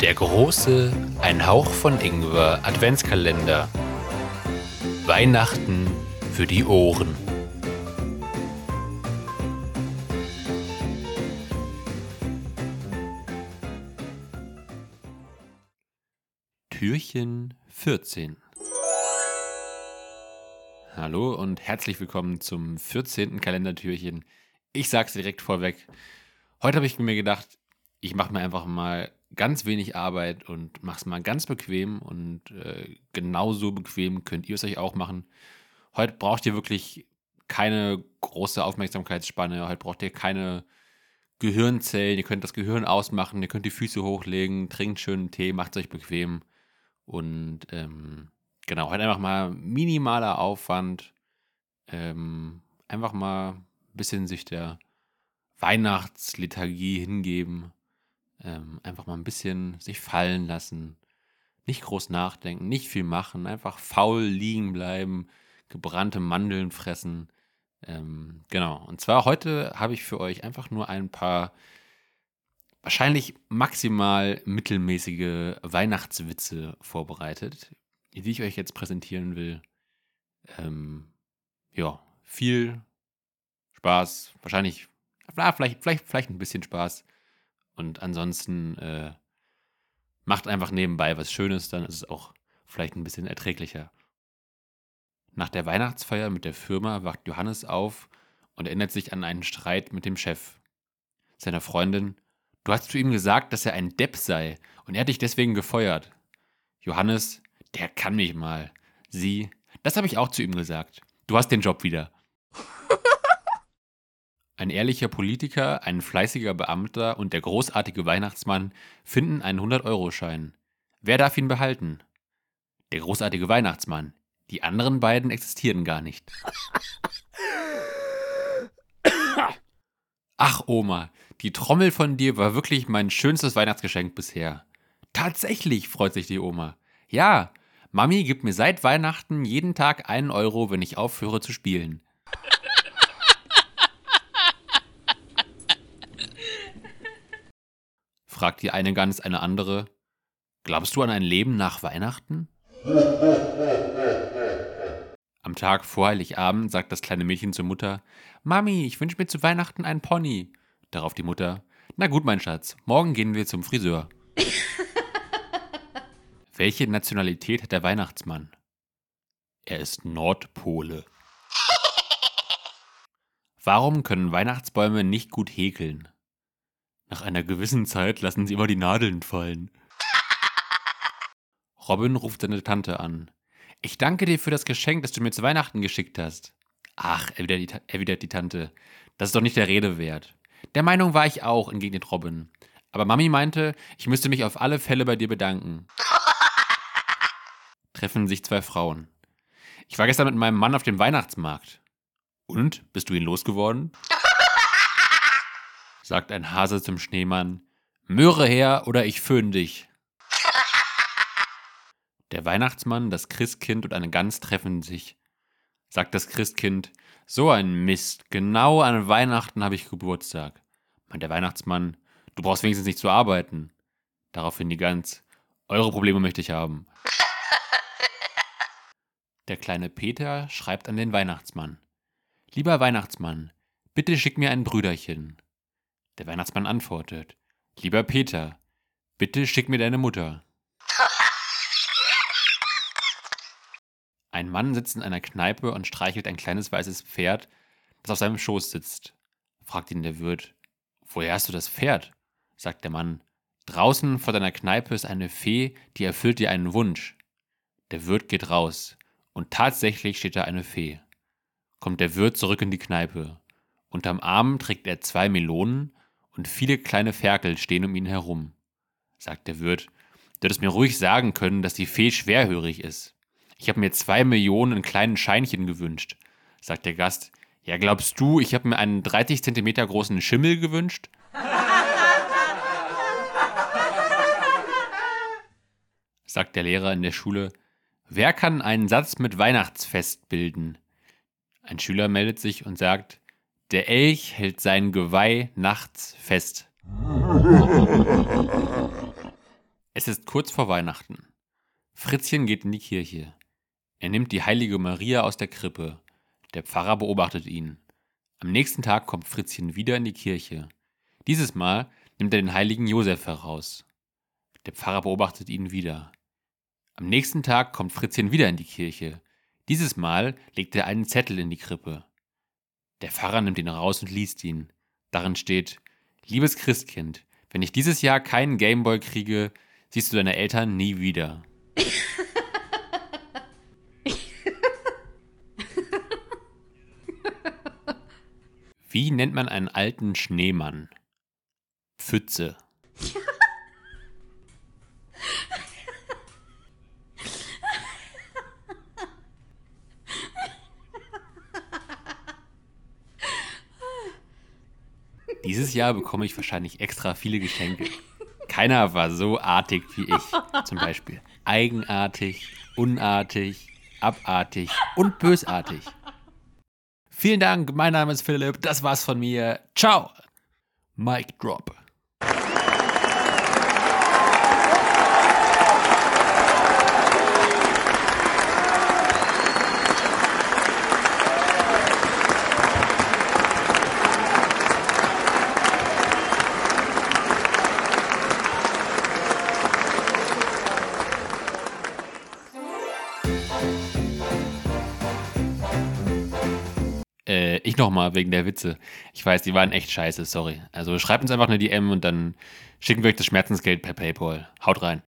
Der große Ein Hauch von Ingwer Adventskalender. Weihnachten für die Ohren. Türchen 14. Hallo und herzlich willkommen zum 14. Kalendertürchen. Ich sag's direkt vorweg. Heute habe ich mir gedacht, ich mache mir einfach mal ganz wenig Arbeit und mach's mal ganz bequem und äh, genauso bequem könnt ihr es euch auch machen. Heute braucht ihr wirklich keine große Aufmerksamkeitsspanne, heute braucht ihr keine Gehirnzellen, ihr könnt das Gehirn ausmachen, ihr könnt die Füße hochlegen, trinkt schönen Tee, macht es euch bequem und ähm, genau, heute einfach mal minimaler Aufwand, ähm, einfach mal ein bisschen sich der Weihnachtsliturgie hingeben ähm, einfach mal ein bisschen sich fallen lassen. Nicht groß nachdenken, nicht viel machen, einfach faul liegen bleiben, gebrannte Mandeln fressen. Ähm, genau. Und zwar heute habe ich für euch einfach nur ein paar wahrscheinlich maximal mittelmäßige Weihnachtswitze vorbereitet, die ich euch jetzt präsentieren will. Ähm, ja, viel Spaß, wahrscheinlich, vielleicht, vielleicht, vielleicht ein bisschen Spaß. Und ansonsten äh, macht einfach nebenbei was Schönes, dann ist es auch vielleicht ein bisschen erträglicher. Nach der Weihnachtsfeier mit der Firma wacht Johannes auf und erinnert sich an einen Streit mit dem Chef. Seiner Freundin, du hast zu ihm gesagt, dass er ein Depp sei und er hat dich deswegen gefeuert. Johannes, der kann mich mal. Sie, das habe ich auch zu ihm gesagt. Du hast den Job wieder. Ein ehrlicher Politiker, ein fleißiger Beamter und der großartige Weihnachtsmann finden einen 100-Euro-Schein. Wer darf ihn behalten? Der großartige Weihnachtsmann. Die anderen beiden existieren gar nicht. Ach, Oma, die Trommel von dir war wirklich mein schönstes Weihnachtsgeschenk bisher. Tatsächlich, freut sich die Oma. Ja, Mami gibt mir seit Weihnachten jeden Tag einen Euro, wenn ich aufhöre zu spielen. fragt die eine Gans eine andere. Glaubst du an ein Leben nach Weihnachten? Am Tag vor Heiligabend sagt das kleine Mädchen zur Mutter: Mami, ich wünsche mir zu Weihnachten einen Pony. Darauf die Mutter: Na gut, mein Schatz, morgen gehen wir zum Friseur. Welche Nationalität hat der Weihnachtsmann? Er ist Nordpole. Warum können Weihnachtsbäume nicht gut häkeln? Nach einer gewissen Zeit lassen sie immer die Nadeln fallen. Robin ruft seine Tante an. Ich danke dir für das Geschenk, das du mir zu Weihnachten geschickt hast. Ach, erwidert die, erwidert die Tante, das ist doch nicht der Rede wert. Der Meinung war ich auch, entgegnet Robin. Aber Mami meinte, ich müsste mich auf alle Fälle bei dir bedanken. Treffen sich zwei Frauen. Ich war gestern mit meinem Mann auf dem Weihnachtsmarkt. Und? Bist du ihn losgeworden? sagt ein Hase zum Schneemann. Möhre her oder ich föhn dich. Der Weihnachtsmann, das Christkind und eine Gans treffen sich. Sagt das Christkind, so ein Mist, genau an Weihnachten habe ich Geburtstag. Meint der Weihnachtsmann, du brauchst wenigstens nicht zu arbeiten. Daraufhin die Gans, eure Probleme möchte ich haben. Der kleine Peter schreibt an den Weihnachtsmann. Lieber Weihnachtsmann, bitte schick mir ein Brüderchen. Der Weihnachtsmann antwortet: Lieber Peter, bitte schick mir deine Mutter. Ein Mann sitzt in einer Kneipe und streichelt ein kleines weißes Pferd, das auf seinem Schoß sitzt. Fragt ihn der Wirt: Woher hast du das Pferd? sagt der Mann. Draußen vor deiner Kneipe ist eine Fee, die erfüllt dir einen Wunsch. Der Wirt geht raus, und tatsächlich steht da eine Fee. Kommt der Wirt zurück in die Kneipe. Unterm Arm trägt er zwei Melonen und viele kleine Ferkel stehen um ihn herum. Sagt der Wirt, du hättest mir ruhig sagen können, dass die Fee schwerhörig ist. Ich habe mir zwei Millionen kleinen Scheinchen gewünscht. Sagt der Gast, ja glaubst du, ich habe mir einen 30 Zentimeter großen Schimmel gewünscht? Sagt der Lehrer in der Schule, wer kann einen Satz mit Weihnachtsfest bilden? Ein Schüler meldet sich und sagt, Der Elch hält sein Geweih nachts fest. Es ist kurz vor Weihnachten. Fritzchen geht in die Kirche. Er nimmt die heilige Maria aus der Krippe. Der Pfarrer beobachtet ihn. Am nächsten Tag kommt Fritzchen wieder in die Kirche. Dieses Mal nimmt er den heiligen Josef heraus. Der Pfarrer beobachtet ihn wieder. Am nächsten Tag kommt Fritzchen wieder in die Kirche. Dieses Mal legt er einen Zettel in die Krippe. Der Pfarrer nimmt ihn raus und liest ihn. Darin steht: Liebes Christkind, wenn ich dieses Jahr keinen Gameboy kriege, siehst du deine Eltern nie wieder. Wie nennt man einen alten Schneemann? Pfütze. Dieses Jahr bekomme ich wahrscheinlich extra viele Geschenke. Keiner war so artig wie ich. Zum Beispiel eigenartig, unartig, abartig und bösartig. Vielen Dank, mein Name ist Philipp, das war's von mir. Ciao. Mic drop. Äh, ich nochmal wegen der Witze. Ich weiß, die waren echt scheiße, sorry. Also schreibt uns einfach eine DM und dann schicken wir euch das Schmerzensgeld per PayPal. Haut rein.